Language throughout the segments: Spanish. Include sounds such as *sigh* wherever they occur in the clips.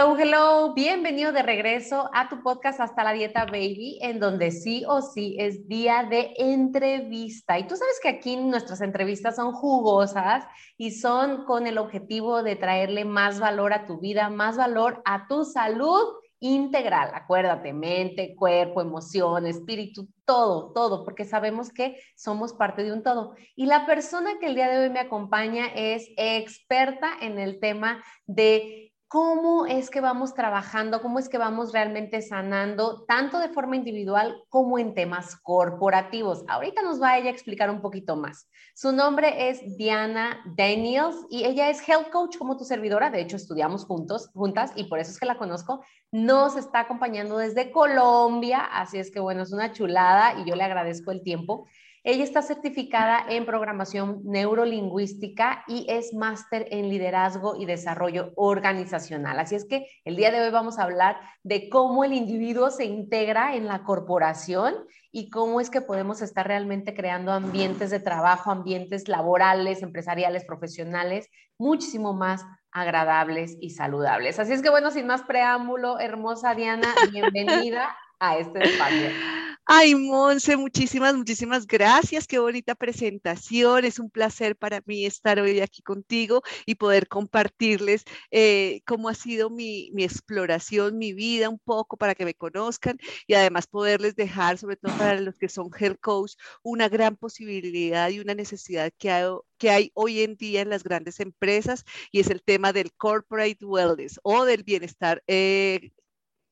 Hello, hello, bienvenido de regreso a tu podcast Hasta la Dieta Baby, en donde sí o sí es día de entrevista. Y tú sabes que aquí nuestras entrevistas son jugosas y son con el objetivo de traerle más valor a tu vida, más valor a tu salud integral. Acuérdate, mente, cuerpo, emoción, espíritu, todo, todo, porque sabemos que somos parte de un todo. Y la persona que el día de hoy me acompaña es experta en el tema de cómo es que vamos trabajando, cómo es que vamos realmente sanando, tanto de forma individual como en temas corporativos. Ahorita nos va a ella a explicar un poquito más. Su nombre es Diana Daniels y ella es health coach como tu servidora. De hecho, estudiamos juntos, juntas y por eso es que la conozco. Nos está acompañando desde Colombia, así es que bueno, es una chulada y yo le agradezco el tiempo. Ella está certificada en programación neurolingüística y es máster en liderazgo y desarrollo organizacional. Así es que el día de hoy vamos a hablar de cómo el individuo se integra en la corporación y cómo es que podemos estar realmente creando ambientes de trabajo, ambientes laborales, empresariales, profesionales, muchísimo más agradables y saludables. Así es que bueno, sin más preámbulo, hermosa Diana, bienvenida a este espacio. *laughs* Ay, Monse, muchísimas, muchísimas gracias. Qué bonita presentación. Es un placer para mí estar hoy aquí contigo y poder compartirles eh, cómo ha sido mi, mi, exploración, mi vida un poco para que me conozcan y además poderles dejar, sobre todo para los que son health coach, una gran posibilidad y una necesidad que hay, que hay hoy en día en las grandes empresas y es el tema del corporate wellness o del bienestar eh,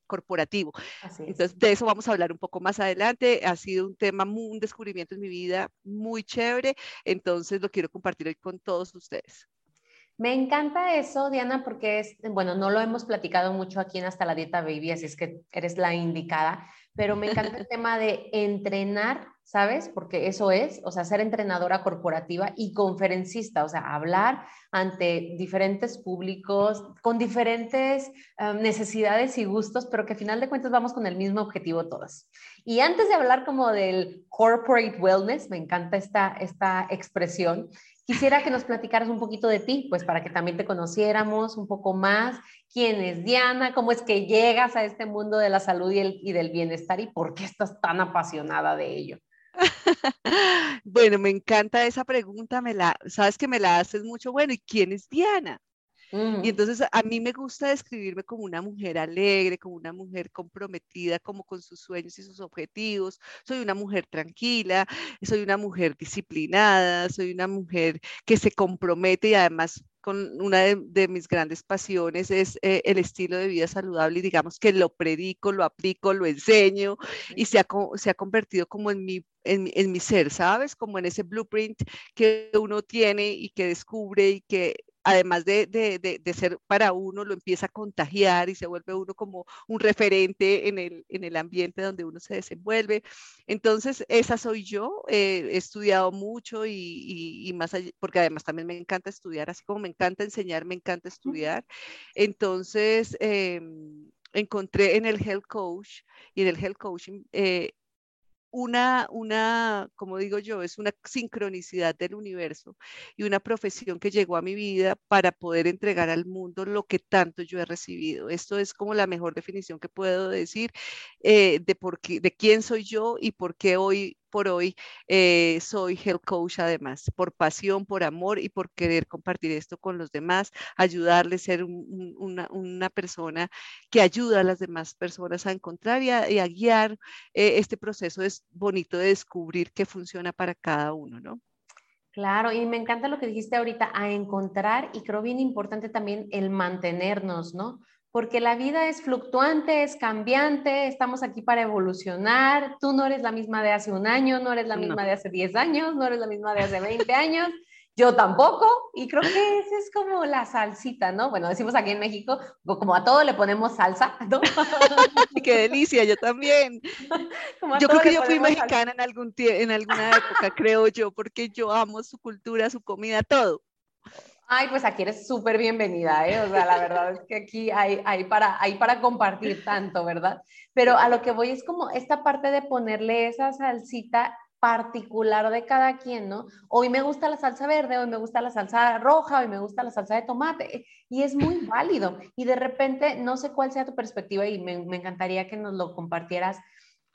corporativo. Entonces, de eso vamos a hablar un poco más adelante. Ha sido un tema, un descubrimiento en mi vida muy chévere, entonces lo quiero compartir hoy con todos ustedes. Me encanta eso, Diana, porque es, bueno, no lo hemos platicado mucho aquí en Hasta la Dieta Baby, así es que eres la indicada, pero me encanta el *laughs* tema de entrenar, ¿sabes? Porque eso es, o sea, ser entrenadora corporativa y conferencista, o sea, hablar ante diferentes públicos, con diferentes um, necesidades y gustos, pero que al final de cuentas vamos con el mismo objetivo todas. Y antes de hablar como del corporate wellness, me encanta esta, esta expresión, Quisiera que nos platicaras un poquito de ti, pues para que también te conociéramos un poco más. ¿Quién es Diana? ¿Cómo es que llegas a este mundo de la salud y, el, y del bienestar? ¿Y por qué estás tan apasionada de ello? *laughs* bueno, me encanta esa pregunta, me la, sabes que me la haces mucho. Bueno, ¿y quién es Diana? Y entonces a mí me gusta describirme como una mujer alegre, como una mujer comprometida, como con sus sueños y sus objetivos. Soy una mujer tranquila, soy una mujer disciplinada, soy una mujer que se compromete y además con una de, mis grandes pasiones es eh, el estilo de vida saludable y digamos que lo predico, lo aplico, lo enseño y se ha, se ha convertido como en mi, en, en mi ser, ¿sabes? Como en ese blueprint que uno tiene y que descubre y que además de, ser para uno, lo empieza a contagiar y se vuelve uno como un referente en el, ambiente donde uno se desenvuelve. Entonces, esa soy yo. Eh, he estudiado mucho y, más allá, porque además también me encanta estudiar, así como me encanta enseñar, me encanta estudiar. Entonces, em, encontré en el health coach y en el health coaching eh, una, una, como digo yo, es una sincronicidad del universo y una profesión que llegó a mi vida para poder entregar al mundo lo que tanto yo he recibido. Esto es como la mejor definición que puedo decir eh, de, por qué, de quién soy yo y por qué hoy por hoy eh, soy health coach además, por pasión, por amor y por querer compartir esto con los demás, ayudarles ser una, persona que ayuda a las demás personas a encontrar y a, guiar eh, este proceso. Es bonito de descubrir qué funciona para cada uno, ¿no? Claro, y me encanta lo que dijiste ahorita, a encontrar, y creo bien importante también el mantenernos, ¿no? Porque la vida es fluctuante, es cambiante, estamos aquí para evolucionar, tú no eres la misma de hace un año, no eres la misma de hace 10 años, no eres la misma de hace 20 años, Yo tampoco, y creo que esa es como la salsita, ¿no? Bueno, decimos aquí en México, como a todo le ponemos salsa, ¿no? *laughs* Qué delicia, yo también. *laughs* yo creo que yo fui mexicana en, algún en alguna época, creo yo, porque yo amo su cultura, su comida, todo. Ay, pues aquí eres súper bienvenida, ¿eh? O sea, la verdad es que aquí hay, hay, para, hay para compartir tanto, ¿verdad? Pero a lo que voy es como esta parte de ponerle esa salsita particular de cada quien, ¿no? Hoy me gusta la salsa verde, hoy me gusta la salsa roja, hoy me gusta la salsa de tomate, y es muy válido. Y de repente, no sé cuál sea tu perspectiva y me, encantaría que nos lo compartieras.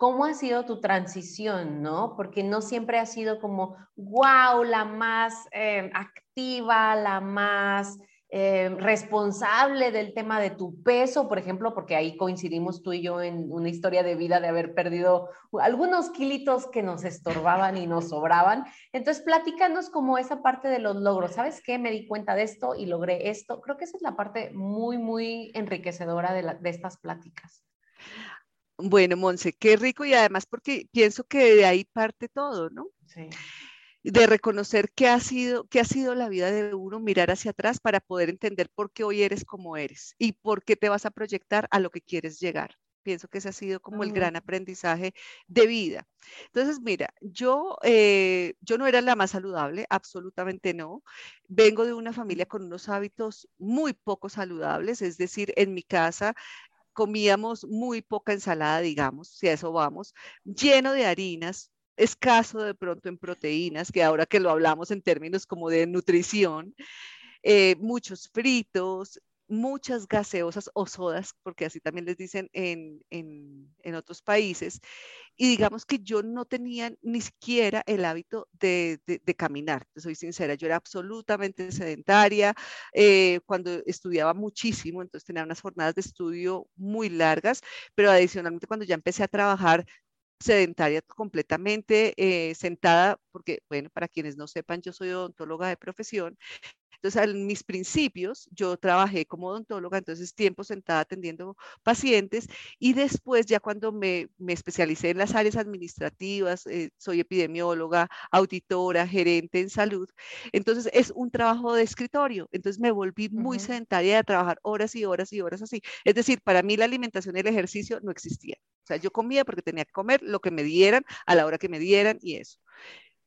¿Cómo ha sido tu transición, no? Porque no siempre ha sido como, wow, la más eh, activa, la más eh, responsable del tema de tu peso, por ejemplo, porque ahí coincidimos tú y yo en una historia de vida de haber perdido algunos kilitos que nos estorbaban y nos sobraban. Entonces, platícanos como esa parte de los logros. ¿Sabes qué? Me di cuenta de esto y logré esto. Creo que esa es la parte muy, muy enriquecedora de, de estas pláticas. Bueno, Monse, qué rico y además porque pienso que de ahí parte todo, ¿no? Sí de reconocer qué ha sido, qué ha sido la vida de uno, mirar hacia atrás para poder entender por qué hoy eres como eres y por qué te vas a proyectar a lo que quieres llegar. Pienso que ese ha sido como el gran aprendizaje de vida. Entonces, mira, yo, eh, yo no era la más saludable, absolutamente no. Vengo de una familia con unos hábitos muy poco saludables, es decir, en mi casa comíamos muy poca ensalada, digamos, si a eso vamos, lleno de harinas, escaso de pronto en proteínas, que ahora que lo hablamos en términos como de nutrición, eh, muchos fritos, muchas gaseosas o sodas, porque así también les dicen en, otros países, y digamos que yo no tenía ni siquiera el hábito de, caminar, soy sincera, yo era absolutamente sedentaria, eh, cuando estudiaba muchísimo, entonces tenía unas jornadas de estudio muy largas, pero adicionalmente cuando ya empecé a trabajar sedentaria completamente, eh, sentada, porque, bueno, para quienes no sepan, yo soy odontóloga de profesión. Entonces, en mis principios, yo trabajé como odontóloga, entonces tiempo sentada atendiendo pacientes y después ya cuando me, me especialicé en las áreas administrativas, eh, soy epidemióloga, auditora, gerente en salud, entonces es un trabajo de escritorio, entonces me volví muy sedentaria de trabajar horas y horas y horas así. Es decir, para mí la alimentación y el ejercicio no existían. O sea, yo comía porque tenía que comer lo que me dieran a la hora que me dieran y eso.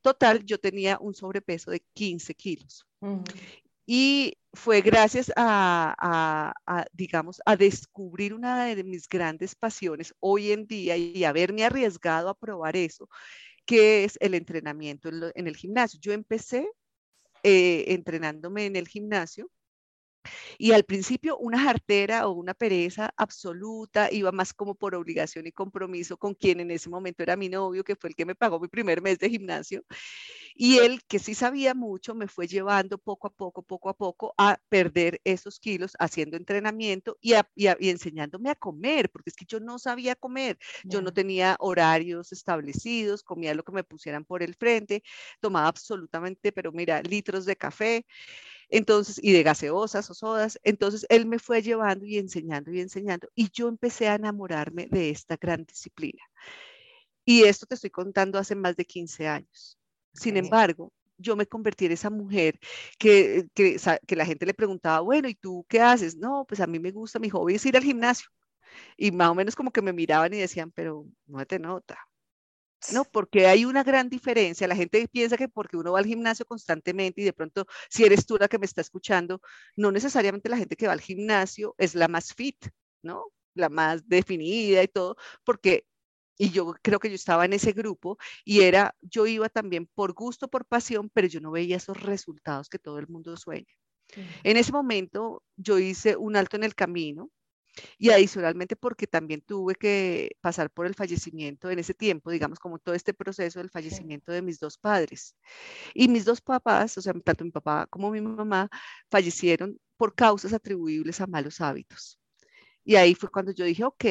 Total, yo tenía un sobrepeso de 15 kilos. Y fue gracias a, digamos, a descubrir una de mis grandes pasiones hoy en día y haberme arriesgado a probar eso, que es el entrenamiento en, el gimnasio. Yo empecé eh, entrenándome en el gimnasio y al principio una jartera o una pereza absoluta, iba más como por obligación y compromiso con quien en ese momento era mi novio, que fue el que me pagó mi primer mes de gimnasio. Y él, que sí sabía mucho, me fue llevando poco a poco, poco a poco a perder esos kilos haciendo entrenamiento y, enseñándome a comer, porque es que yo no sabía comer, yo no tenía horarios establecidos, comía lo que me pusieran por el frente, tomaba absolutamente, pero mira, litros de café. Entonces, y de gaseosas o sodas. Entonces, él me fue llevando y enseñando y enseñando. Y yo empecé a enamorarme de esta gran disciplina. Y esto te estoy contando hace más de 15 años. Sin embargo, yo me convertí en esa mujer que, que, que, la gente le preguntaba, bueno, ¿y tú qué haces? No, pues a mí me gusta, mi hobby es ir al gimnasio. Y más o menos como que me miraban y decían, pero no te nota, ¿no? Porque hay una gran diferencia. La gente piensa que porque uno va al gimnasio constantemente y de pronto, si eres tú la que me está escuchando, no necesariamente la gente que va al gimnasio es la más fit, ¿no? La más definida y todo, porque, y yo creo que yo estaba en ese grupo y era, yo iba también por gusto, por pasión, pero yo no veía esos resultados que todo el mundo sueña. En ese momento yo hice un alto en el camino y adicionalmente porque también tuve que pasar por el fallecimiento en ese tiempo, digamos, como todo este proceso del fallecimiento de mis dos padres. Y mis dos papás, o sea, tanto mi papá como mi mamá, fallecieron por causas atribuibles a malos hábitos. Y ahí fue cuando yo dije, ok,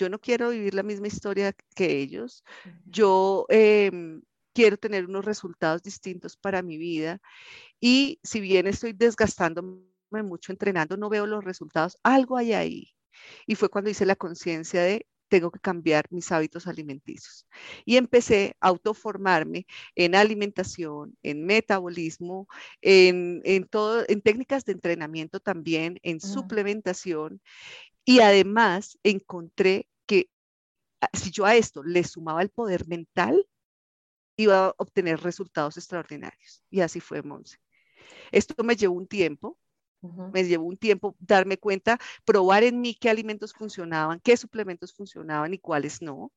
yo no quiero vivir la misma historia que ellos, yo em, quiero tener unos resultados distintos para mi vida. Y si bien estoy desgastando mucho entrenando, no veo los resultados, algo hay ahí. Y fue cuando hice la conciencia de tengo que cambiar mis hábitos alimenticios. Y empecé a autoformarme en alimentación, en metabolismo, en, todo, en técnicas de entrenamiento también, en suplementación. Y además encontré que ah, si yo a esto le sumaba el poder mental, iba a obtener resultados extraordinarios. Y así fue, Monse. Esto me llevó un tiempo, me llevó un tiempo darme cuenta, probar en mí qué alimentos funcionaban, qué suplementos funcionaban y cuáles no,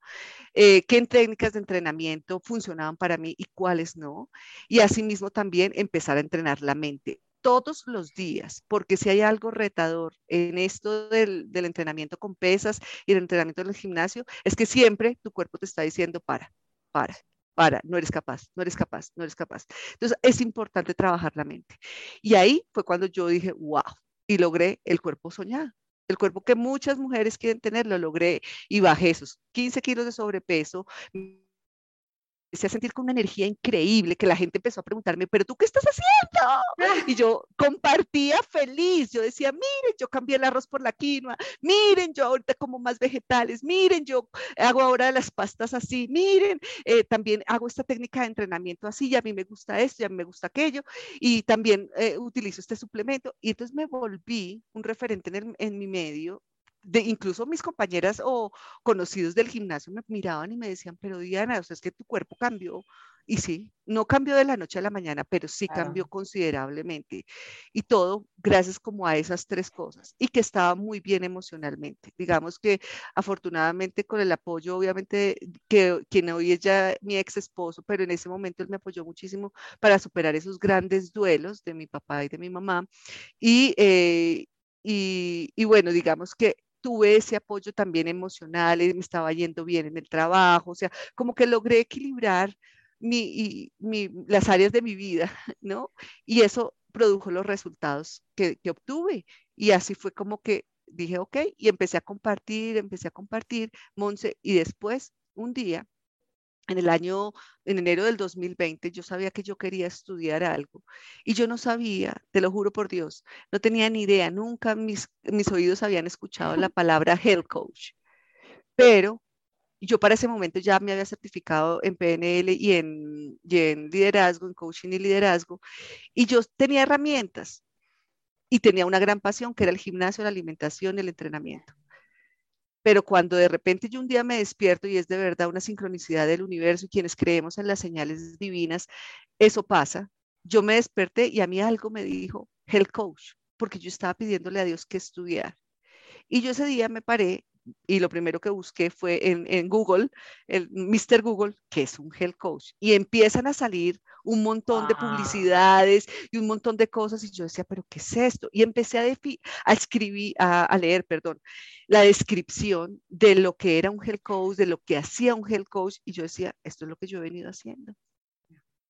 eh, qué técnicas de entrenamiento funcionaban para mí y cuáles no. Y asimismo también empezar a entrenar la mente todos los días, porque si hay algo retador en esto del, entrenamiento con pesas y el entrenamiento en el gimnasio, es que siempre tu cuerpo te está diciendo para, para, para, no eres capaz, no eres capaz, no eres capaz. Entonces es importante trabajar la mente. Y ahí fue cuando yo dije, wow, y logré el cuerpo soñado. El cuerpo que muchas mujeres quieren tener, lo logré y bajé esos 15 kilos de sobrepeso, a sentir con una energía increíble que la gente empezó a preguntarme, pero tú qué estás haciendo? *laughs* Y yo compartía feliz, yo decía, miren, yo cambié el arroz por la quinoa, miren, yo ahorita como más vegetales, miren, yo hago ahora las pastas así, miren, eh, también hago esta técnica de entrenamiento así, y a mí me gusta esto, y a mí me gusta aquello, y también eh, utilizo este suplemento. Y entonces me volví un referente en, en mi medio de incluso mis compañeras o conocidos del gimnasio me miraban y me decían, pero Diana, o sea, es que tu cuerpo cambió. Y sí, no cambió de la noche a la mañana, pero sí cambió considerablemente. Y todo gracias como a esas tres cosas. Y que estaba muy bien emocionalmente. Digamos que afortunadamente con el apoyo, obviamente, que quien hoy es ya mi ex esposo, pero en ese momento él me apoyó muchísimo para superar esos grandes duelos de mi papá y de mi mamá. Y, eh, y, y bueno, digamos que tuve ese apoyo también emocional, me estaba yendo bien en el trabajo, o sea, como que logré equilibrar mi, las áreas de mi vida, *laughs* ¿no? Y eso produjo los resultados que, que obtuve. Y así fue como que dije, ok, y empecé a compartir, empecé a compartir, Monse, y después, un día, en el año, en enero del 2020, yo sabía que yo quería estudiar algo y yo no sabía, te lo juro por Dios, no tenía ni idea, nunca mis, mis oídos habían escuchado la *laughs* palabra health coach, pero yo para ese momento ya me había certificado en PNL y en, y en liderazgo, en coaching y liderazgo, y yo tenía herramientas y tenía una gran pasión que era el gimnasio, la alimentación y el entrenamiento pero cuando de repente yo un día me despierto y es de verdad una sincronicidad del universo y quienes creemos en las señales divinas, eso pasa. Yo me desperté y a mí algo me dijo, health coach, porque yo estaba pidiéndole a Dios que estudiar. Y yo ese día me paré y lo primero que busqué fue en, Google, el Mr. Google, que es un health coach, y empiezan a salir un montón de publicidades y un montón de cosas, y yo decía, pero ¿qué es esto? Y empecé a, a escribir, a, leer, perdón, la descripción de lo que era un health coach, de lo que hacía un health coach, y yo decía, esto es lo que yo he venido haciendo.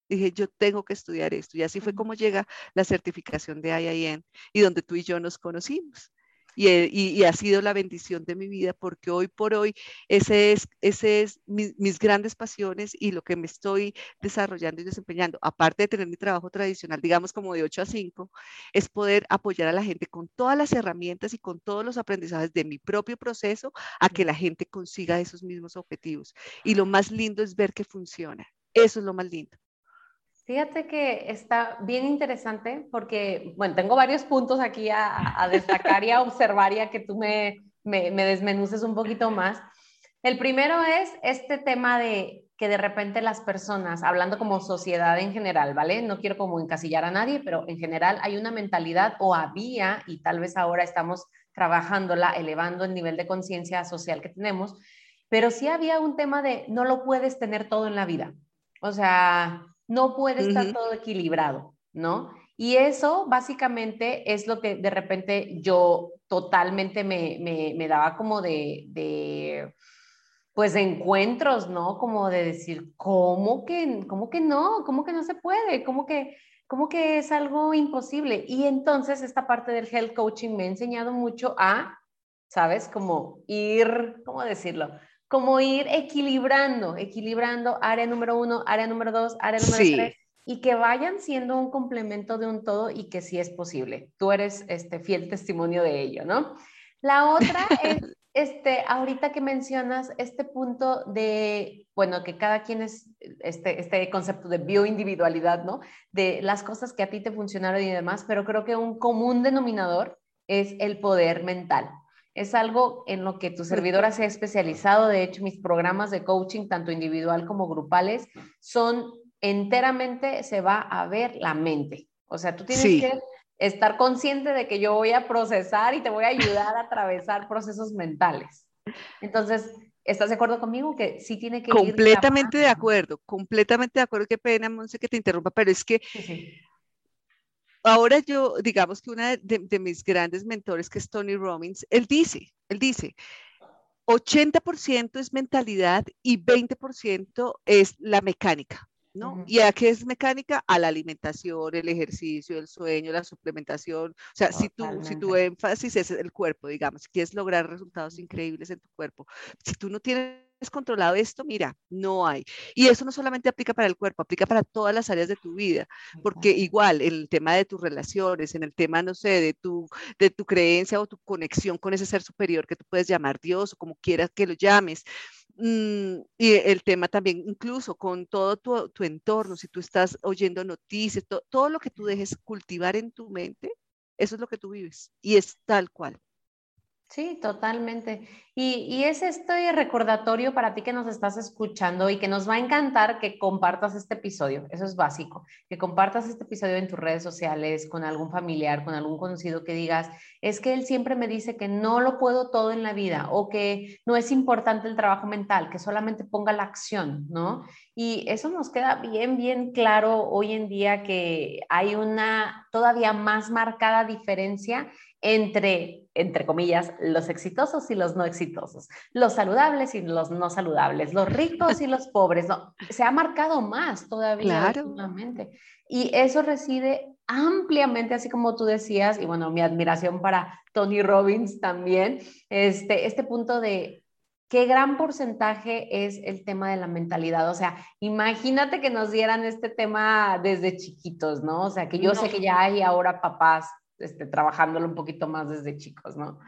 Dije, yo tengo que estudiar esto. Y así fue como llega la certificación de IIN y donde tú y yo nos conocimos. Eh, y, ha sido la bendición de mi vida porque hoy por hoy ese es, ese es mis grandes pasiones y lo que me estoy desarrollando y desempeñando, aparte de tener mi trabajo tradicional, digamos como de 8 a 5, es poder apoyar a la gente con todas las herramientas y con todos los aprendizajes de mi propio proceso a que la gente consiga esos mismos objetivos. Y lo más lindo es ver que funciona. Eso es lo más lindo. Fíjate que está bien interesante porque, bueno, tengo varios puntos aquí a, destacar y a observar y a que tú me, me, desmenuces un poquito más. El primero es este tema de que de repente las personas, hablando como sociedad en general, ¿vale? No quiero como encasillar a nadie, pero en general hay una mentalidad o había, y tal vez ahora estamos trabajándola, elevando el nivel de conciencia social que tenemos, pero sí había un tema de no lo puedes tener todo en la vida. O sea, no puede estar todo equilibrado, ¿no? Y eso básicamente es lo que de repente yo totalmente me, me, daba como de, de, pues, encuentros, ¿no? Como de decir, ¿cómo que, cómo que no? ¿Cómo que no se puede? ¿Cómo que, ¿Cómo que es algo imposible? Y entonces esta parte del health coaching me ha enseñado mucho a, ¿sabes? Como ir, ¿cómo decirlo? Como ir equilibrando, equilibrando área número uno, área número dos, área número tres, y que vayan siendo un complemento de un todo y que sí es posible. Tú eres este fiel testimonio de ello, ¿no? La otra *laughs* es este, ahorita que mencionas este punto de, bueno, que cada quien es este, este concepto de bioindividualidad, ¿no? De las cosas que a ti te funcionaron y demás, pero creo que un común denominador es el poder mental. Es algo en lo que tu servidora se ha especializado. De hecho, mis programas de coaching, tanto individual como grupales, son enteramente, se va a ver la mente. O sea, tú tienes que estar consciente de que yo voy a procesar y te voy a ayudar a atravesar procesos mentales. Entonces, ¿estás de acuerdo conmigo que sí tiene que completamente de acuerdo, completamente de acuerdo. Qué pena, Monse, que te interrumpa, pero es que ahora yo, digamos que una de, de, mis grandes mentores, que es Tony Robbins, él dice, él dice, 80% es mentalidad y 20% es la mecánica. ¿no? ¿Y a qué es mecánica? A la alimentación, el ejercicio, el sueño, la suplementación. O sea, si tú, si tu énfasis es el cuerpo, digamos, si quieres lograr resultados increíbles en tu cuerpo, si tú no tienes controlado esto, mira, no hay. Y eso no solamente aplica para el cuerpo, aplica para todas las áreas de tu vida, porque igual en el tema de tus relaciones, en el tema, no sé, de tu, de tu creencia o tu conexión con ese ser superior que tú puedes llamar Dios o como quieras que lo llames, Mm, y el tema también, incluso con todo tu, tu entorno, si tú estás oyendo noticias, todo lo que tú dejes cultivar en tu mente, eso es lo que tú vives y es tal cual. Sí, totalmente. Y, es este recordatorio para ti que nos estás escuchando y que nos va a encantar que compartas este episodio. Eso es básico. Que compartas este episodio en tus redes sociales, con algún familiar, con algún conocido que digas, es que él siempre me dice que no lo puedo todo en la vida o que no es importante el trabajo mental, que solamente ponga la acción, ¿no? Y eso nos queda bien, bien claro hoy en día que hay una todavía más marcada diferencia entre, entre comillas, los exitosos y los no exitosos, los saludables y los no saludables, los ricos y los pobres. No, se ha marcado más todavía claro. Y eso reside ampliamente, así como tú decías, y bueno, mi admiración para Tony Robbins también, este, este punto de qué gran porcentaje es el tema de la mentalidad. O sea, imagínate que nos dieran este tema desde chiquitos, ¿no? O sea, que yo sé que ya hay ahora papás este, trabajándolo un poquito más desde chicos, ¿no?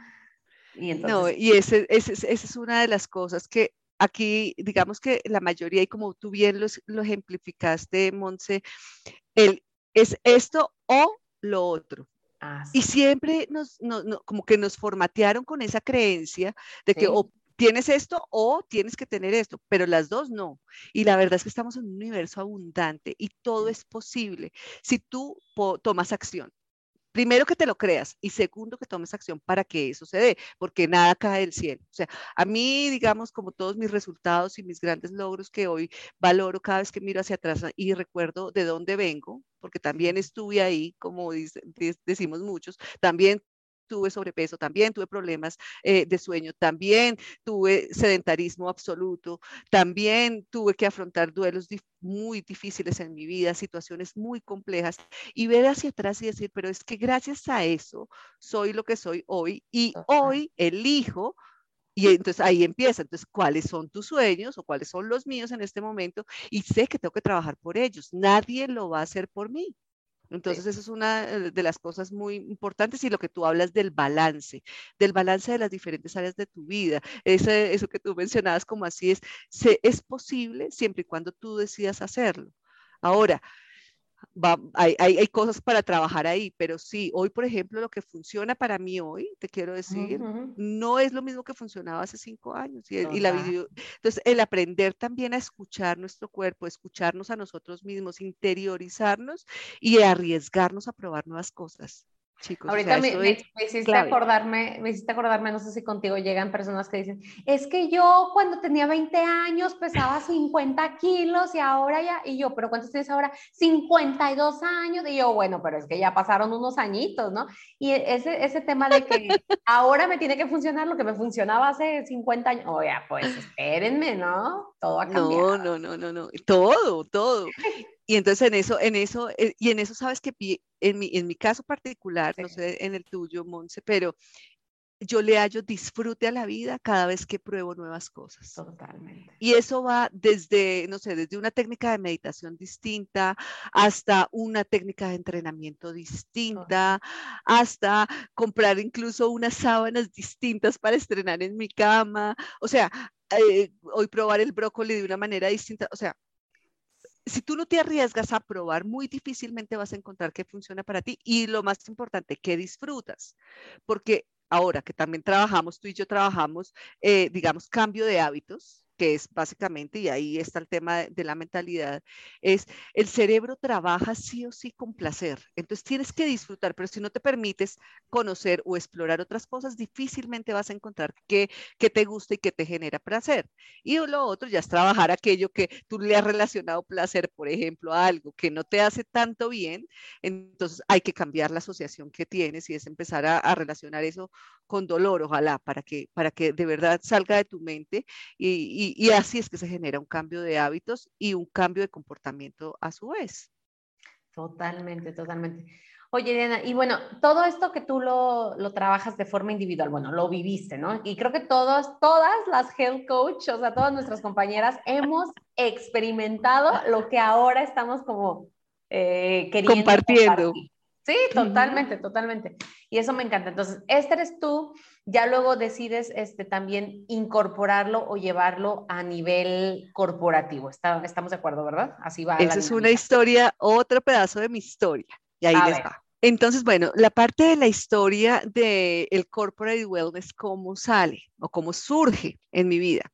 Y entonces... No, y esa ese, es una de las cosas que aquí, digamos que la mayoría, y como tú bien lo ejemplificaste, Monse, el, es esto o lo otro. Ah, y siempre nos, como que nos formatearon con esa creencia de que o tienes esto o tienes que tener esto, pero las dos no. Y la verdad es que estamos en un universo abundante y todo es posible si tú tomas acción primero que te lo creas y segundo que tomes acción para que eso se dé, porque nada cae del cielo. O sea, a mí, digamos, como todos mis resultados y mis grandes logros que hoy valoro cada vez que miro hacia atrás y recuerdo de dónde vengo, porque también estuve ahí, como decimos muchos, también tuve sobrepeso, también tuve problemas eh, de sueño, también tuve sedentarismo absoluto, también tuve que afrontar duelos muy difíciles en mi vida, situaciones muy complejas y ver hacia atrás y decir, pero es que gracias a eso soy lo que soy hoy y hoy elijo y entonces ahí empieza. Entonces, ¿cuáles son tus sueños o cuáles son los míos en este momento? Y sé que tengo que trabajar por ellos. Nadie lo va a hacer por mí. Entonces, eso es una eh, de las cosas muy importantes y lo que tú hablas del balance, del balance de las diferentes áreas de tu vida. Ese, eso que tú mencionabas como así es, se, es posible siempre y cuando tú decidas hacerlo. Ahora, hay, hay, cosas para trabajar ahí, pero sí, hoy, por ejemplo, lo que funciona para mí hoy, te quiero decir, no es lo mismo que funcionaba hace cinco años. Y, y la video, entonces, el aprender también a escuchar nuestro cuerpo, escucharnos a nosotros mismos, interiorizarnos y arriesgarnos a probar nuevas cosas. Chicos, Ahorita me, hiciste acordarme, me hiciste acordarme, no sé si contigo llegan personas que dicen, es que yo cuando tenía 20 años pesaba 50 kilos y ahora ya, y yo, pero ¿cuántos tienes ahora? 52 años, y yo, bueno, pero es que ya pasaron unos añitos, ¿no? Y ese, ese tema de que *laughs* ahora me tiene que funcionar lo que me funcionaba hace 50 años, oye, pues espérenme, ¿no? Todo ha cambiado. No, no, no, no, no, todo, todo. *laughs* Y entonces en eso, en eso, eh, y en eso sabes que en mi, en mi caso particular, no sé en el tuyo, Monse, pero yo le hallo disfrute a la vida cada vez que pruebo nuevas cosas. Totalmente. Y eso va desde, no sé, desde una técnica de meditación distinta hasta una técnica de entrenamiento distinta, hasta comprar incluso unas sábanas distintas para estrenar en mi cama. O sea, eh, hoy probar el brócoli de una manera distinta. O sea, si tú no te arriesgas a probar, muy difícilmente vas a encontrar que funciona para ti y lo más importante, que disfrutas, porque ahora que también trabajamos, tú y yo trabajamos, eh, digamos, cambio de hábitos, que es básicamente, y ahí está el tema de, la mentalidad, es el cerebro trabaja sí o sí con placer. Entonces tienes que disfrutar, pero si no te permites conocer o explorar otras cosas, difícilmente vas a encontrar que, que te gusta y que te genera placer. Y lo otro ya es trabajar aquello que tú le has relacionado placer, por ejemplo, a algo que no te hace tanto bien, entonces hay que cambiar la asociación que tienes y es empezar a, a relacionar eso con dolor, ojalá, para que, para que de verdad salga de tu mente y, así es que se genera un cambio de hábitos y un cambio de comportamiento a su vez. Totalmente, totalmente. Oye, Diana, y bueno, todo esto que tú lo, lo, trabajas de forma individual, bueno, lo viviste, ¿no? Y creo que todos, todas las health coach, o sea, todas nuestras compañeras, hemos experimentado lo que ahora estamos como eh, queriendo compartiendo. Sí, totalmente, totalmente. Y eso me encanta. Entonces, este eres tú, ya luego decides este, también incorporarlo o llevarlo a nivel corporativo. estamos de acuerdo, ¿verdad? Así va. Esa es una historia, otro pedazo de mi historia. Y ahí les va. Entonces, bueno, la parte de la historia del el corporate wellness, cómo sale o cómo surge en mi vida.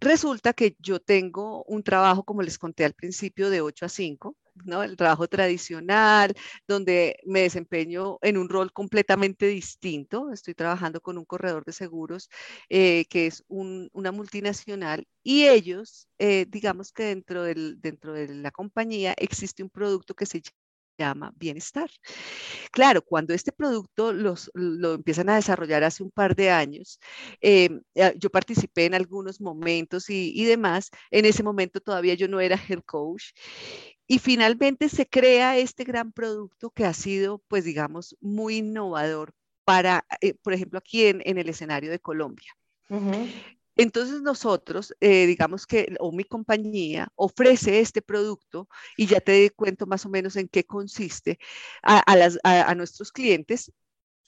Resulta que yo tengo un trabajo, como les conté al principio, de 8 a 5, ¿no? El trabajo tradicional, donde me desempeño en un rol completamente distinto. Estoy trabajando con un corredor de seguros eh, que es una multinacional y ellos, eh, digamos que dentro, del, dentro de la compañía existe un producto que se llama bienestar. Claro, cuando este producto los, lo empiezan a desarrollar hace un par de años, eh, yo participé en algunos momentos y, y, demás. En ese momento todavía yo no era health coach. Y finalmente se crea este gran producto que ha sido, pues digamos, muy innovador para, eh, por ejemplo, aquí en, en, el escenario de Colombia. Entonces nosotros, eh, digamos que, o mi compañía ofrece este producto y ya te cuento más o menos en qué consiste a, las, a, nuestros clientes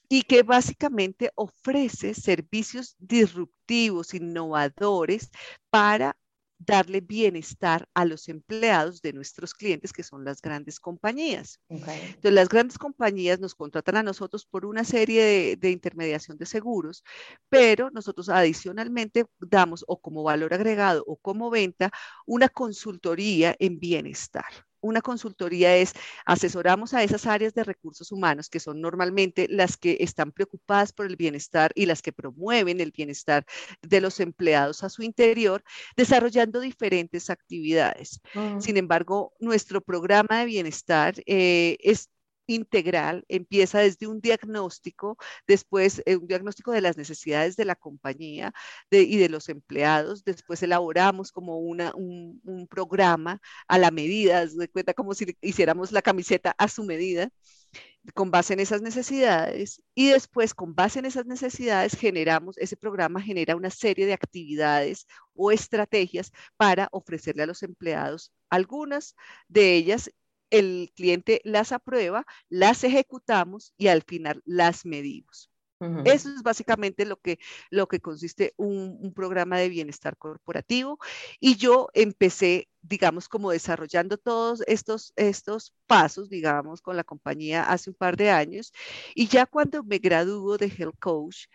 y que básicamente ofrece servicios disruptivos, innovadores para darle bienestar a los empleados de nuestros clientes, que son las grandes compañías. Entonces, las grandes compañías nos contratan a nosotros por una serie de, de, intermediación de seguros, pero nosotros adicionalmente damos o como valor agregado o como venta una consultoría en bienestar una consultoría es asesoramos a esas áreas de recursos humanos que son normalmente las que están preocupadas por el bienestar y las que promueven el bienestar de los empleados a su interior, desarrollando diferentes actividades. Sin embargo, nuestro programa de bienestar eh, es integral, empieza desde un diagnóstico, después eh, un diagnóstico de las necesidades de la compañía y de los empleados, después elaboramos como una, un, programa a la medida, de cuenta como si hiciéramos la camiseta a su medida, con base en esas necesidades y después con base en esas necesidades generamos, ese programa genera una serie de actividades o estrategias para ofrecerle a los empleados algunas de ellas el cliente las aprueba, las ejecutamos y al final las medimos. Eso es básicamente lo que, lo que consiste un, un, programa de bienestar corporativo. Y yo empecé, digamos, como desarrollando todos estos, estos pasos, digamos, con la compañía hace un par de años. Y ya cuando me graduó de Health Coach,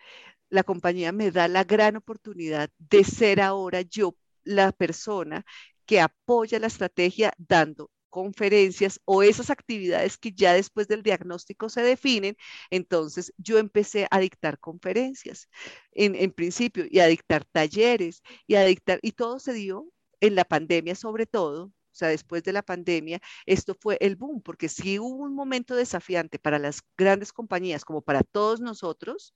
la compañía me da la gran oportunidad de ser ahora yo la persona que apoya la estrategia dando conferencias o esas actividades que ya después del diagnóstico se definen, entonces yo empecé a dictar conferencias en, principio y a dictar talleres y a dictar, y todo se dio en la pandemia sobre todo, o sea, después de la pandemia, esto fue el boom, porque si hubo un momento desafiante para las grandes compañías como para todos nosotros,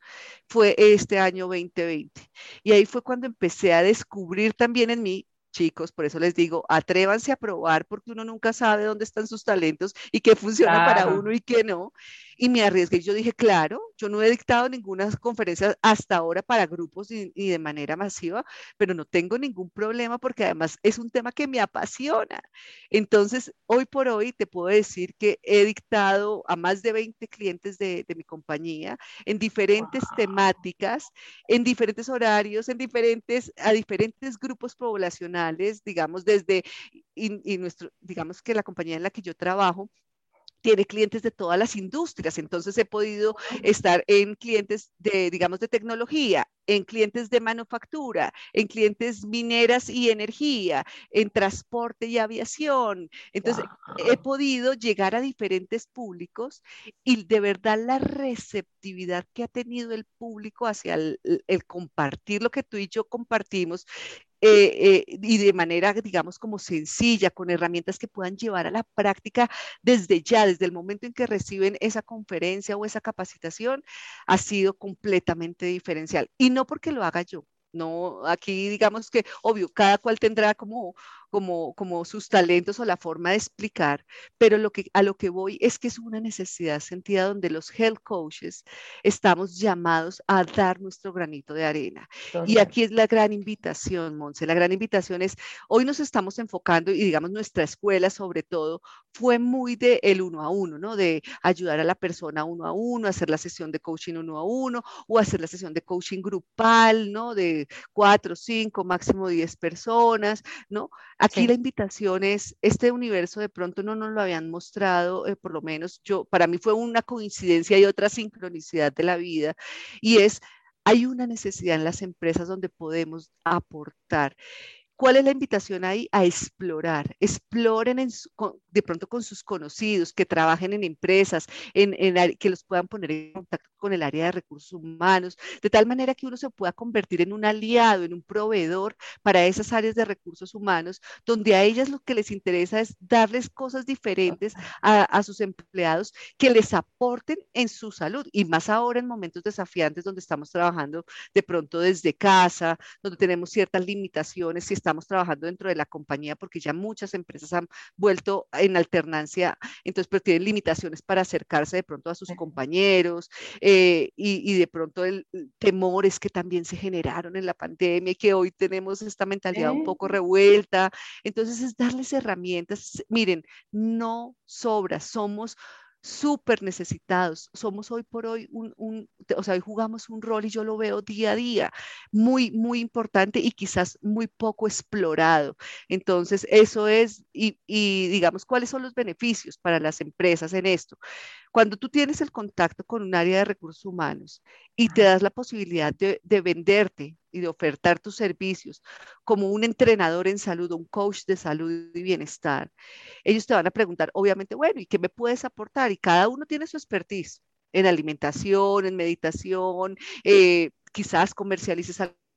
fue este año 2020. Y ahí fue cuando empecé a descubrir también en mí chicos, por eso les digo, atrévanse a probar porque uno nunca sabe dónde están sus talentos y qué funciona para uno y qué no. Y me arriesgué, yo dije, claro, yo no he dictado ninguna conferencia hasta ahora para grupos y, de manera masiva, pero no tengo ningún problema porque además es un tema que me apasiona. Entonces, hoy por hoy te puedo decir que he dictado a más de 20 clientes de, mi compañía en diferentes temáticas, en diferentes horarios, en diferentes, a diferentes grupos poblacionales, digamos, desde, y nuestro, digamos que la compañía en la que yo trabajo, tiene clientes de todas las industrias, entonces he podido estar en clientes de, digamos, de tecnología, en clientes de manufactura, en clientes mineras y energía, en transporte y aviación. Entonces, he podido llegar a diferentes públicos y de verdad la receptividad que ha tenido el público hacia el, el compartir lo que tú y yo compartimos eh, eh, y de manera, digamos, como sencilla, con herramientas que puedan llevar a la práctica desde ya, desde el momento en que reciben esa conferencia o esa capacitación, ha sido completamente diferencial. Y no porque lo haga yo. No, aquí digamos que, obvio, cada cual tendrá como como, como sus talentos o la forma de explicar, pero lo que, a lo que voy es que es una necesidad sentida donde los health coaches estamos llamados a dar nuestro granito de arena. Y aquí es la gran invitación, Monse. La gran invitación es, hoy nos estamos enfocando y digamos nuestra escuela sobre todo fue muy de el uno a uno, ¿no? De ayudar a la persona uno a uno, hacer la sesión de coaching uno a uno o hacer la sesión de coaching grupal, ¿no? De cuatro, cinco, máximo diez personas, ¿no? Aquí la invitación es, este universo de pronto no nos lo habían mostrado, eh, por lo menos yo, para mí fue una coincidencia y otra sincronicidad de la vida, y es, hay una necesidad en las empresas donde podemos aportar. ¿Cuál es la invitación ahí? A explorar. Exploren de pronto con sus conocidos, que trabajen en empresas, en, que los puedan poner en contacto con el área de recursos humanos, de tal manera que uno se pueda convertir en un aliado, en un proveedor para esas áreas de recursos humanos, donde a ellas lo que les interesa es darles cosas diferentes a, a sus empleados que les aporten en su salud. Y más ahora en momentos desafiantes donde estamos trabajando de pronto desde casa, donde tenemos ciertas limitaciones, si estamos trabajando dentro de la compañía, porque ya muchas empresas han vuelto en alternancia, entonces, pero tienen limitaciones para acercarse de pronto a sus compañeros eh, y, de pronto el, temores que también se generaron en la pandemia y que hoy tenemos esta mentalidad un poco revuelta. Entonces, es darles herramientas. Miren, no sobra, somos súper necesitados. Somos hoy por hoy un, o sea, hoy jugamos un rol y yo lo veo día a día, muy, muy importante y quizás muy poco explorado. Entonces, eso es, y, y digamos, ¿cuáles son los beneficios para las empresas en esto? Cuando tú tienes el contacto con un área de recursos humanos y te das la posibilidad de, venderte y de ofertar tus servicios como un entrenador en salud, un coach de salud y bienestar, ellos te van a preguntar, obviamente, bueno, ¿y qué me puedes aportar? Y cada uno tiene su expertise en alimentación, en meditación, eh, quizás comercialices algo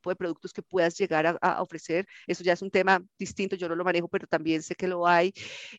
tipo de productos que puedas llegar a, ofrecer. Eso ya es un tema distinto, yo no lo manejo, pero también sé que lo hay.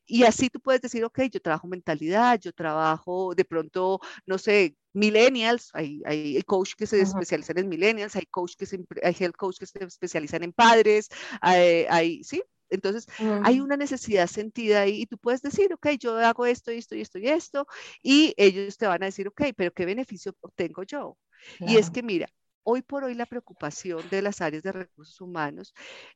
Y así tú puedes decir, ok, yo trabajo mentalidad, yo trabajo de pronto, no sé, millennials, hay, hay coach que se especializan en millennials, hay coach que se, hay health coach que se especializan en padres, hay, hay sí, entonces, hay una necesidad sentida ahí y tú puedes decir, ok, yo hago esto, esto y esto y esto, y ellos te van a decir, ok, pero ¿qué beneficio obtengo yo? Y es que, mira, Hoy por hoy la preocupación de las áreas de recursos humanos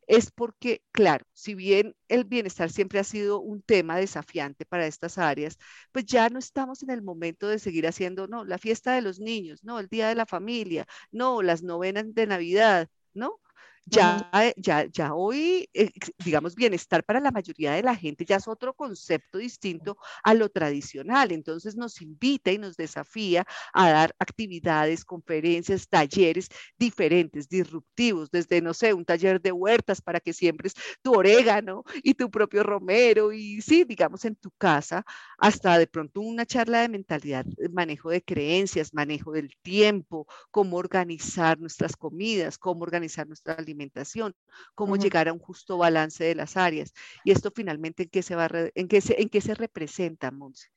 es porque, claro, si bien el bienestar siempre ha sido un tema desafiante para estas áreas, pues ya no estamos en el momento de seguir haciendo, no, la fiesta de los niños, no, el día de la familia, no, las novenas de Navidad, ¿no? Ya, ya, ya hoy, eh, digamos, bienestar para la mayoría de la gente ya es otro concepto distinto a lo tradicional. Entonces nos invita y nos desafía a dar actividades, conferencias, talleres diferentes, disruptivos, desde, no sé, un taller de huertas para que siembres tu orégano y tu propio romero y sí, digamos, en tu casa, hasta de pronto una charla de mentalidad, manejo de creencias, manejo del tiempo, cómo organizar nuestras comidas, cómo organizar nuestra alimentación alimentación, cómo llegar a un justo balance de las áreas. Y esto finalmente, ¿en qué se, va, en qué se, en qué se representa, Monse?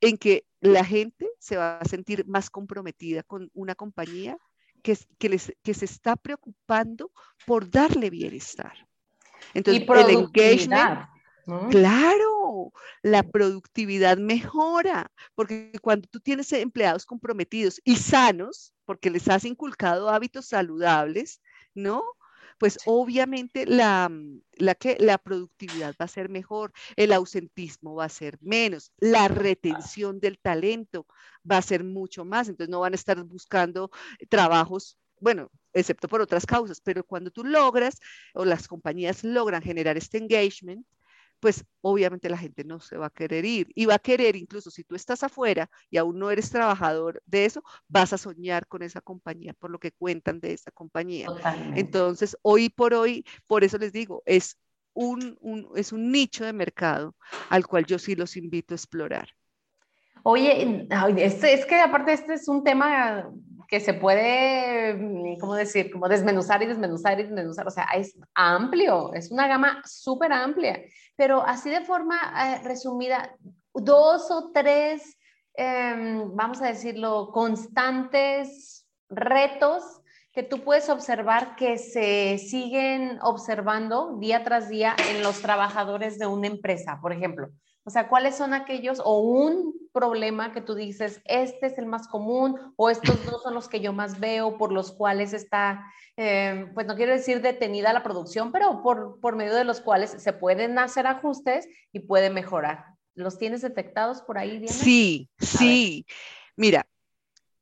En que la gente se va a sentir más comprometida con una compañía que, que, les, que se está preocupando por darle bienestar. Entonces, el engagement, claro, la productividad mejora, porque cuando tú tienes empleados comprometidos y sanos, porque les has inculcado hábitos saludables, ¿no? Pues obviamente la, la, que, la productividad va a ser mejor, el ausentismo va a ser menos, la retención del talento va a ser mucho más, entonces no van a estar buscando trabajos bueno, excepto por otras causas, pero cuando tú logras o las compañías logran generar este engagement, pues obviamente la gente no se va a querer ir y va a querer, incluso si tú estás afuera y aún no eres trabajador de eso, vas a soñar con esa compañía por lo que cuentan de esa compañía. Entonces, hoy por hoy, por eso les digo, es un, es un nicho de mercado al cual yo sí los invito a explorar. Oye, este, es que aparte este es un tema que se puede, ¿cómo decir? Como desmenuzar y desmenuzar y desmenuzar. O sea, es amplio, es una gama súper amplia. Pero así de forma eh, resumida, dos o tres, em, vamos a decirlo, constantes retos que tú puedes observar que se siguen observando día tras día en los trabajadores de una empresa, por ejemplo. O sea, ¿cuáles son aquellos o un problema que tú dices, este es el más común o estos dos son los que yo más veo por los cuales está, eh, pues no quiero decir detenida la producción, pero por, por medio de los cuales se pueden hacer ajustes y puede mejorar? ¿Los tienes detectados por ahí, Diana? Sí, sí. Mira,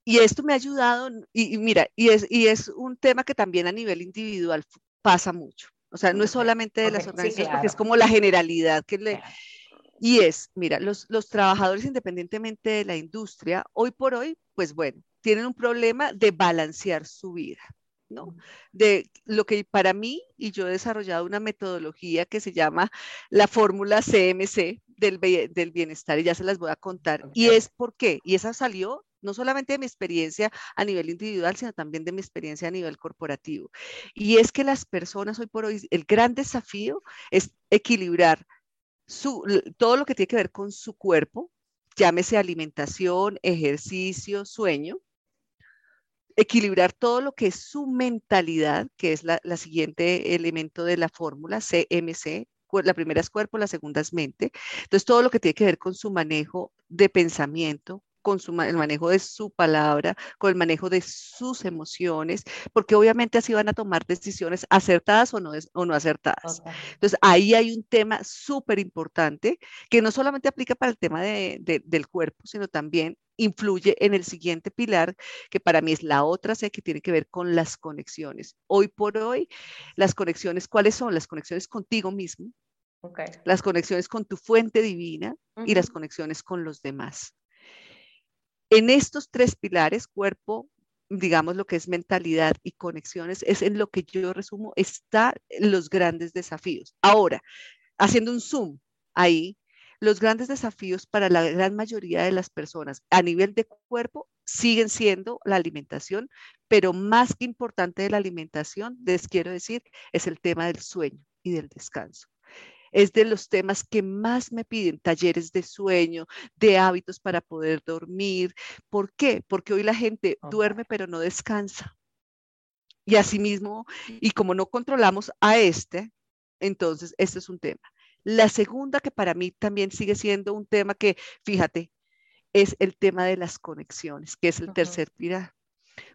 y esto me ha ayudado, y, mira, y es, y es un tema que también a nivel individual pasa mucho. O sea, no es solamente de las organizaciones, porque es como la generalidad que le... Y es, mira, los, los trabajadores independientemente de la industria, hoy por hoy, pues bueno, tienen un problema de balancear su vida. ¿no? De lo que para mí, y yo he desarrollado una metodología que se llama la fórmula CMC del, del, bienestar, y ya se las voy a contar. Y es por qué, y esa salió no solamente de mi experiencia a nivel individual, sino también de mi experiencia a nivel corporativo. Y es que las personas hoy por hoy, el gran desafío es equilibrar todo lo que tiene que ver con su cuerpo, llámese alimentación, ejercicio, sueño, equilibrar todo lo que es su mentalidad, que es la siguiente elemento de la fórmula, CMC, la primera es cuerpo, la segunda es mente. Entonces, todo lo que tiene que ver con su manejo de pensamiento, con el manejo de su palabra, con el manejo de sus emociones, porque obviamente así van a tomar decisiones acertadas o no, o no acertadas. Entonces, ahí hay un tema súper importante que no solamente aplica para el tema del cuerpo, sino también influye en el siguiente pilar, que para mí es la otra C, que tiene que ver con las conexiones. Hoy por hoy, las conexiones, ¿cuáles son? Las conexiones contigo mismo, las conexiones con tu fuente divina y las conexiones con los demás. En estos tres pilares, cuerpo, digamos lo que es mentalidad y conexiones, es en lo que yo resumo, están los grandes desafíos. Ahora, haciendo un zoom ahí, los grandes desafíos para la gran mayoría de las personas a nivel de cuerpo siguen siendo la alimentación, pero más que importante de la alimentación, les quiero decir, es el tema del sueño y del descanso es de los temas que más me piden, talleres de sueño, de hábitos para poder dormir. ¿Por qué? Porque hoy la gente duerme pero no descansa. Y asimismo, y como no controlamos a este, entonces este es un tema. La segunda que para mí también sigue siendo un tema que, fíjate, es el tema de las conexiones, que es el tercer pilar.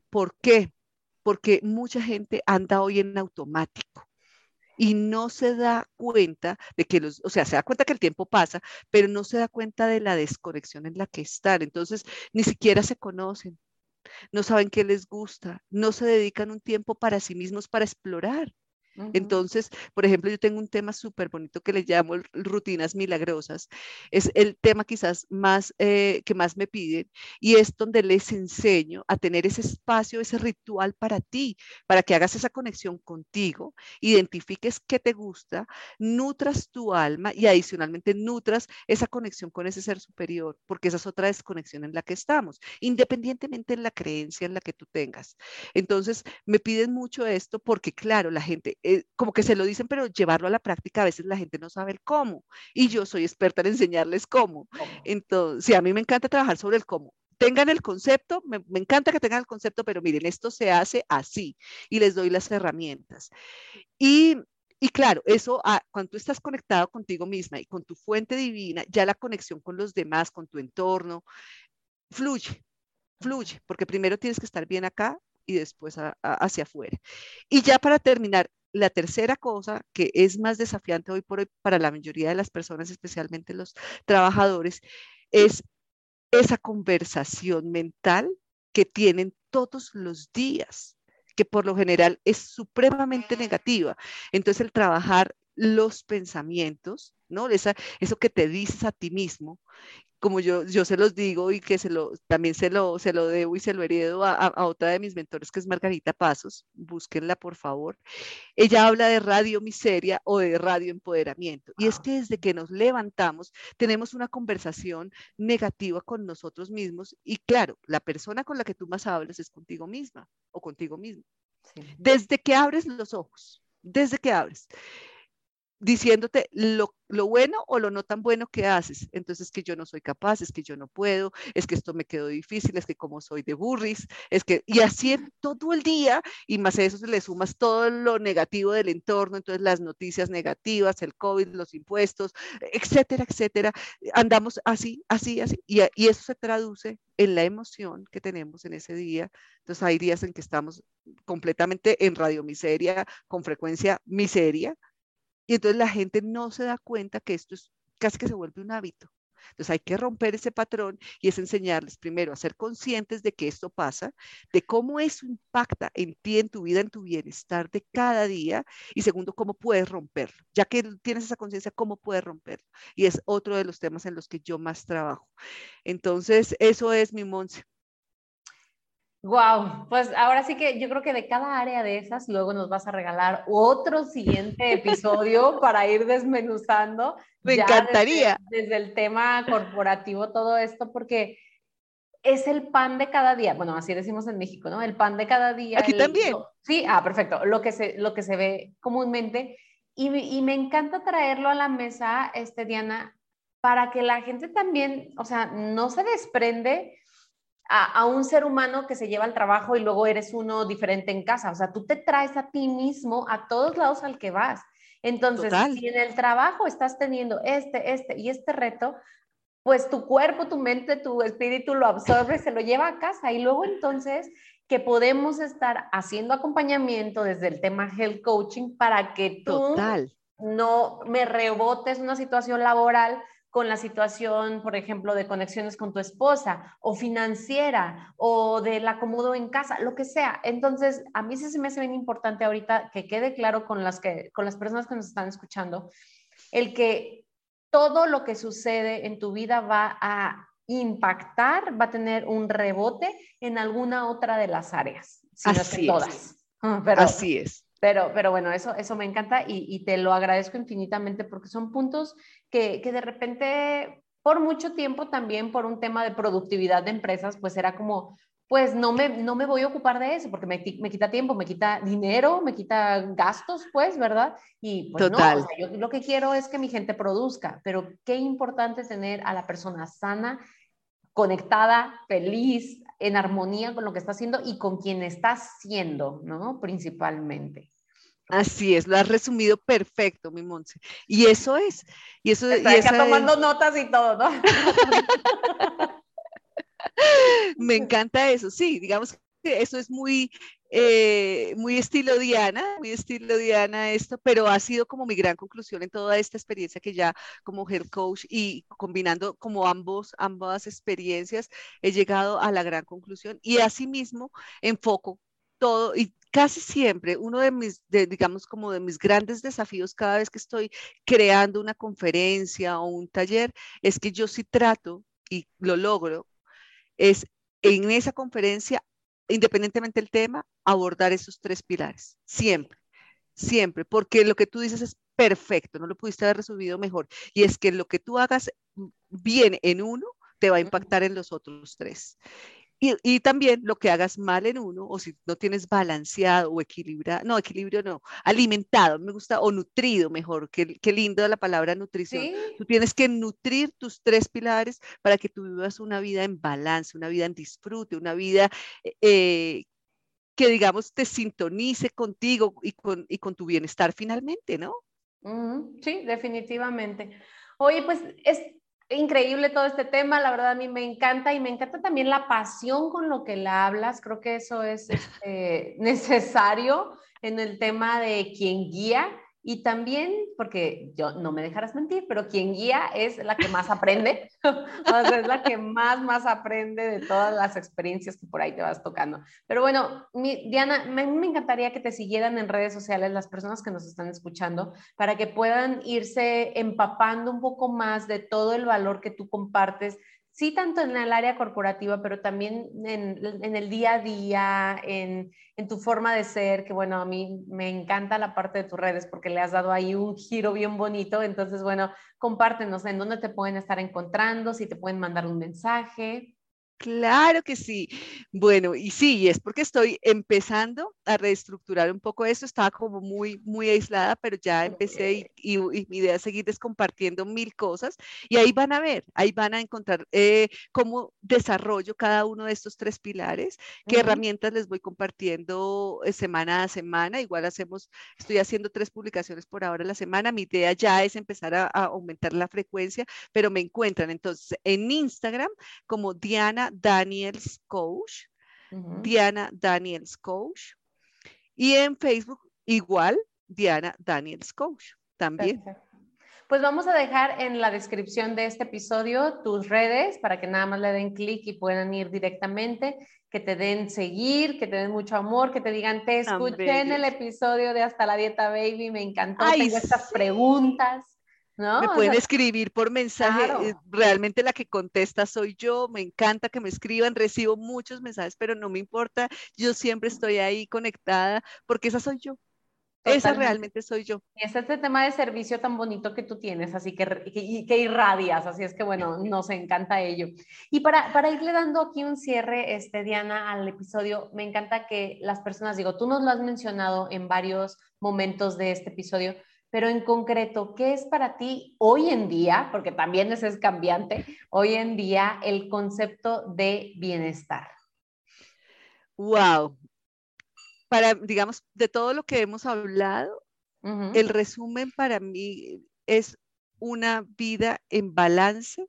¿Por qué? Porque mucha gente anda hoy en automático y no se da cuenta de que los, o sea, se da cuenta que el tiempo pasa, pero no se da cuenta de la desconexión en la que están. Entonces, ni siquiera se conocen, no saben qué les gusta, no se dedican un tiempo para sí mismos para explorar. Entonces, por ejemplo, yo tengo un tema súper bonito que le llamo rutinas milagrosas. Es el tema quizás más eh, que más me piden y es donde les enseño a tener ese espacio, ese ritual para ti, para que hagas esa conexión contigo, identifiques qué te gusta, nutras tu alma y adicionalmente nutras esa conexión con ese ser superior, porque esa es otra desconexión en la que estamos, independientemente de la creencia en la que tú tengas. Entonces, me piden mucho esto porque, claro, la gente eh, como que se lo dicen, pero llevarlo a la práctica a veces la gente no sabe el cómo. Y yo soy experta en enseñarles cómo. Entonces, sí, a mí me encanta trabajar sobre el cómo. Tengan el concepto, me, me encanta que tengan el concepto, pero miren, esto se hace así y les doy las herramientas. Y y claro, eso, ah, cuando tú estás conectado contigo misma y con tu fuente divina, ya la conexión con los demás, con tu entorno, fluye, fluye, porque primero tienes que estar bien acá y después hacia afuera. Y ya para terminar, la tercera cosa que es más desafiante hoy por hoy para la mayoría de las personas, especialmente los trabajadores, es esa conversación mental que tienen todos los días, que por lo general es supremamente negativa. Entonces el trabajar los pensamientos, ¿no? Esa, eso que te dices a ti mismo como yo, yo se los digo y que se lo, también se lo, se lo debo y se lo heredo a, otra de mis mentores que es Margarita Pasos, búsquenla por favor. Ella habla de radio miseria o de radio empoderamiento. Y es que desde que nos levantamos tenemos una conversación negativa con nosotros mismos y claro, la persona con la que tú más hablas es contigo misma o contigo mismo. Desde que abres los ojos, desde que abres diciéndote lo, bueno o lo no tan bueno que haces. Entonces, que yo no soy capaz, es que yo no puedo, es que esto me quedó difícil, es que como soy de burris, es que, y así todo el día, y más a eso le sumas todo lo negativo del entorno, entonces las noticias negativas, el COVID, los impuestos, etcétera, etcétera. Andamos así, así, así, y, y eso se traduce en la emoción que tenemos en ese día. Entonces, hay días en que estamos completamente en radio miseria, con frecuencia miseria, y entonces la gente no se da cuenta que esto es casi que se vuelve un hábito. Entonces hay que romper ese patrón y es enseñarles primero a ser conscientes de que esto pasa, de cómo eso impacta en ti, en tu vida, en tu bienestar de cada día y segundo, cómo puedes romperlo. Ya que tienes esa conciencia, cómo puedes romperlo. Y es otro de los temas en los que yo más trabajo. Entonces, eso es mi Monse. Wow, pues ahora sí que yo creo que de cada área de esas luego nos vas a regalar otro siguiente episodio para ir desmenuzando. Me encantaría. Desde, el tema corporativo, todo esto, porque es el pan de cada día. Bueno, así decimos en México, ¿no? El pan de cada día. Aquí también. sí, ah, perfecto. Lo que se, lo que se ve comúnmente. Y, y me encanta traerlo a la mesa, este, Diana, para que la gente también, o sea, no se desprende a, un ser humano que se lleva al trabajo y luego eres uno diferente en casa. O sea, tú te traes a ti mismo a todos lados al que vas. Entonces, si en el trabajo estás teniendo este, este y este reto, pues tu cuerpo, tu mente, tu espíritu lo absorbe, se lo lleva a casa y luego entonces que podemos estar haciendo acompañamiento desde el tema health coaching para que tú no me rebotes una situación laboral con la situación, por ejemplo, de conexiones con tu esposa o financiera o del acomodo en casa, lo que sea. Entonces, a mí sí se me hace bien importante ahorita que quede claro con las, que, con las personas que nos están escuchando, el que todo lo que sucede en tu vida va a impactar, va a tener un rebote en alguna otra de las áreas, si no es que todas. Así es. *laughs* Pero, pero bueno, eso, eso me encanta y, te lo agradezco infinitamente porque son puntos que, que, de repente, por mucho tiempo también por un tema de productividad de empresas, pues era como, pues no me, no me voy a ocupar de eso porque me, me quita tiempo, me quita dinero, me quita gastos, pues, ¿verdad? Y pues no, yo lo que quiero es que mi gente produzca, pero qué importante es tener a la persona sana, conectada, feliz, en armonía con lo que está haciendo y con quien está siendo, ¿no? Principalmente. Así es, lo has resumido perfecto, mi Monse. Y eso es. Y eso, Está tomando notas y todo, ¿no? *laughs* Me encanta eso, sí, digamos que eso es muy, eh, muy estilo Diana, muy estilo Diana esto, pero ha sido como mi gran conclusión en toda esta experiencia que ya como head coach y combinando como ambos, ambas experiencias, he llegado a la gran conclusión. Y asimismo enfoco todo y casi siempre uno de mis, digamos como de mis grandes desafíos cada vez que estoy creando una conferencia o un taller es que yo sí trato y lo logro es en esa conferencia independientemente del tema, abordar esos tres pilares, siempre, siempre, porque lo que tú dices es perfecto, no lo pudiste haber resumido mejor, y es que lo que tú hagas bien en uno te va a impactar en los otros tres. Y, también lo que hagas mal en uno, o si no tienes balanceado o equilibrado, no, equilibrio no, alimentado, me gusta, o nutrido mejor, qué, qué lindo la palabra nutrición. Tú tienes que nutrir tus tres pilares para que tú vivas una vida en balance, una vida en disfrute, una vida eh, que digamos te sintonice contigo y con, y con tu bienestar finalmente, ¿no? Sí, definitivamente. Oye, pues es increíble todo este tema, la verdad a mí me encanta y me encanta también la pasión con lo que la hablas, creo que eso es este, *laughs* necesario en el tema de quien guía y también, porque yo no me dejarás mentir, pero quien guía es la que más aprende, *laughs* es la que más, más aprende de todas las experiencias que por ahí te vas tocando. Pero bueno, Diana, me, me encantaría que te siguieran en redes sociales las personas que nos están escuchando para que puedan irse empapando un poco más de todo el valor que tú compartes sí tanto en el área corporativa, pero también en, el día a día, en, en, tu forma de ser, que bueno, a mí me encanta la parte de tus redes porque le has dado ahí un giro bien bonito. Entonces, bueno, compártenos en dónde te pueden estar encontrando, si te pueden mandar un mensaje. Claro que sí. Bueno, y sí, es porque estoy empezando a reestructurar un poco eso. Estaba como muy, muy aislada, pero ya empecé y, mi idea es seguir descompartiendo mil cosas. Y ahí van a ver, ahí van a encontrar eh, cómo desarrollo cada uno de estos tres pilares, qué herramientas les voy compartiendo eh, semana a semana. Igual hacemos, estoy haciendo tres publicaciones por ahora a la semana. Mi idea ya es empezar a aumentar la frecuencia, pero me encuentran entonces en Instagram como Diana Daniels Coach, Diana Daniels Coach. Y en Facebook igual, Diana Daniels Coach también. Pues vamos a dejar en la descripción de este episodio tus redes para que nada más le den clic y puedan ir directamente, que te den seguir, que te den mucho amor, que te digan, te escuché en el episodio de Hasta la Dieta Baby, me encantó, tengo estas preguntas. Me pueden escribir por mensaje, eh, realmente la que contesta soy yo, me encanta que me escriban, recibo muchos mensajes, pero no me importa, yo siempre estoy ahí conectada porque esa soy yo. Esa realmente soy yo. Y es este tema de servicio tan bonito que tú tienes, así que, que, que irradias, así es que bueno, nos encanta ello. Y para, para irle dando aquí un cierre, este, Diana, al episodio, me encanta que las personas, digo, tú nos lo has mencionado en varios momentos de este episodio, pero en concreto, ¿qué es para ti hoy en día, porque también ese es cambiante, hoy en día el concepto de bienestar? Wow. Para, digamos, de todo lo que hemos hablado, el resumen para mí es una vida en balance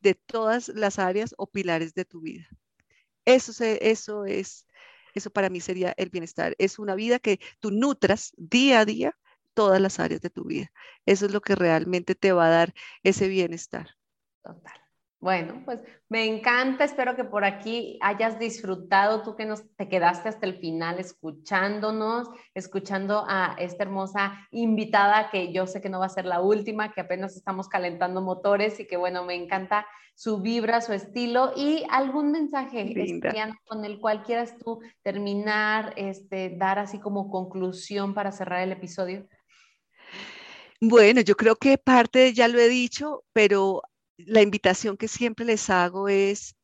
de todas las áreas o pilares de tu vida. Eso, eso es, eso para mí sería el bienestar. Es una vida que tú nutras día a día todas las áreas de tu vida. Eso es lo que realmente te va a dar ese bienestar. Total. Bueno, pues me encanta, espero que por aquí hayas disfrutado, tú que nos, te quedaste hasta el final escuchándonos, escuchando a esta hermosa invitada que yo sé que no va a ser la última, que apenas estamos calentando motores y que bueno, me encanta su vibra, su estilo y algún mensaje con el cual quieras tú terminar, este, dar así como conclusión para cerrar el episodio. Bueno, yo creo que parte ya lo he dicho, pero la invitación que siempre les hago es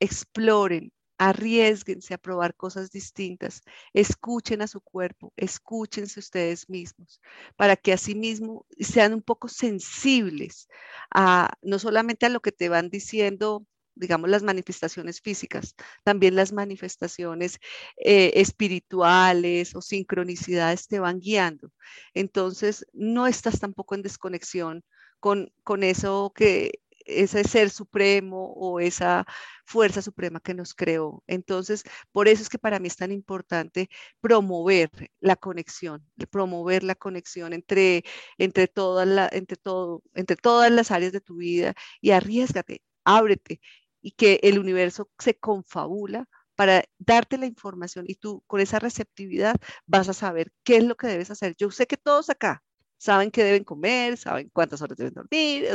exploren, arriesguense a probar cosas distintas, escuchen a su cuerpo, escúchense ustedes mismos, para que asimismo sean un poco sensibles a no solamente a lo que te van diciendo digamos, las manifestaciones físicas, también las manifestaciones eh, espirituales o sincronicidades te van guiando. Entonces, no estás tampoco en desconexión con, con eso que ese ser supremo o esa fuerza suprema que nos creó. Entonces, por eso es que para mí es tan importante promover la conexión, promover la conexión entre, entre, todas la, entre, todo, entre todas las áreas de tu vida y arriesgate, ábrete y que el universo se confabula para darte la información y tú con esa receptividad vas a saber qué es lo que debes hacer. Yo sé que todos acá saben qué deben comer, saben cuántas horas deben dormir,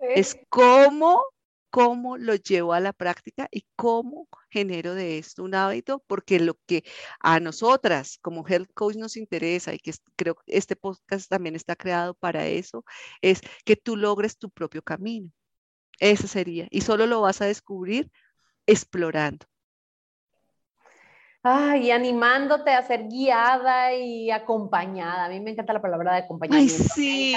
es cómo, cómo lo llevo a la práctica y cómo genero de esto un hábito, porque lo que a nosotras como health coach nos interesa y que creo que este podcast también está creado para eso, es que tú logres tu propio camino. Ese sería. Y solo lo vas a descubrir explorando. Ay, y animándote a ser guiada y acompañada. A mí me encanta la palabra de acompañamiento. sí.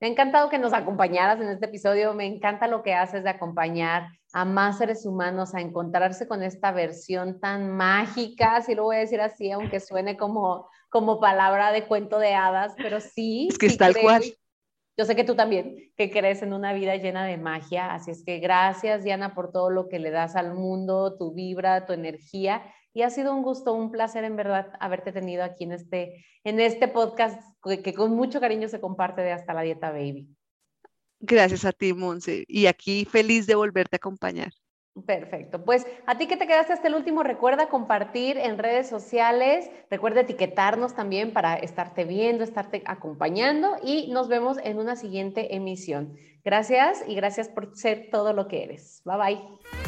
Me ha encantado que nos acompañaras en este episodio. Me encanta lo que haces de acompañar a más seres humanos a encontrarse con esta versión tan mágica, si lo voy a decir así, aunque suene como, como palabra de cuento de hadas, pero sí. Es que sí es tal cual. Yo sé que tú también, que crees en una vida llena de magia, así es que gracias Diana por todo lo que le das al mundo, tu vibra, tu energía y ha sido un gusto, un placer en verdad haberte tenido aquí en este, en este podcast que, con mucho cariño se comparte de Hasta la Dieta Baby. Gracias a ti, Monse, y aquí feliz de volverte a acompañar. Perfecto. Pues a ti que te quedaste hasta el último, recuerda compartir en redes sociales, recuerda etiquetarnos también para estarte viendo, estarte acompañando y nos vemos en una siguiente emisión. Gracias y gracias por ser todo lo que eres. Bye bye.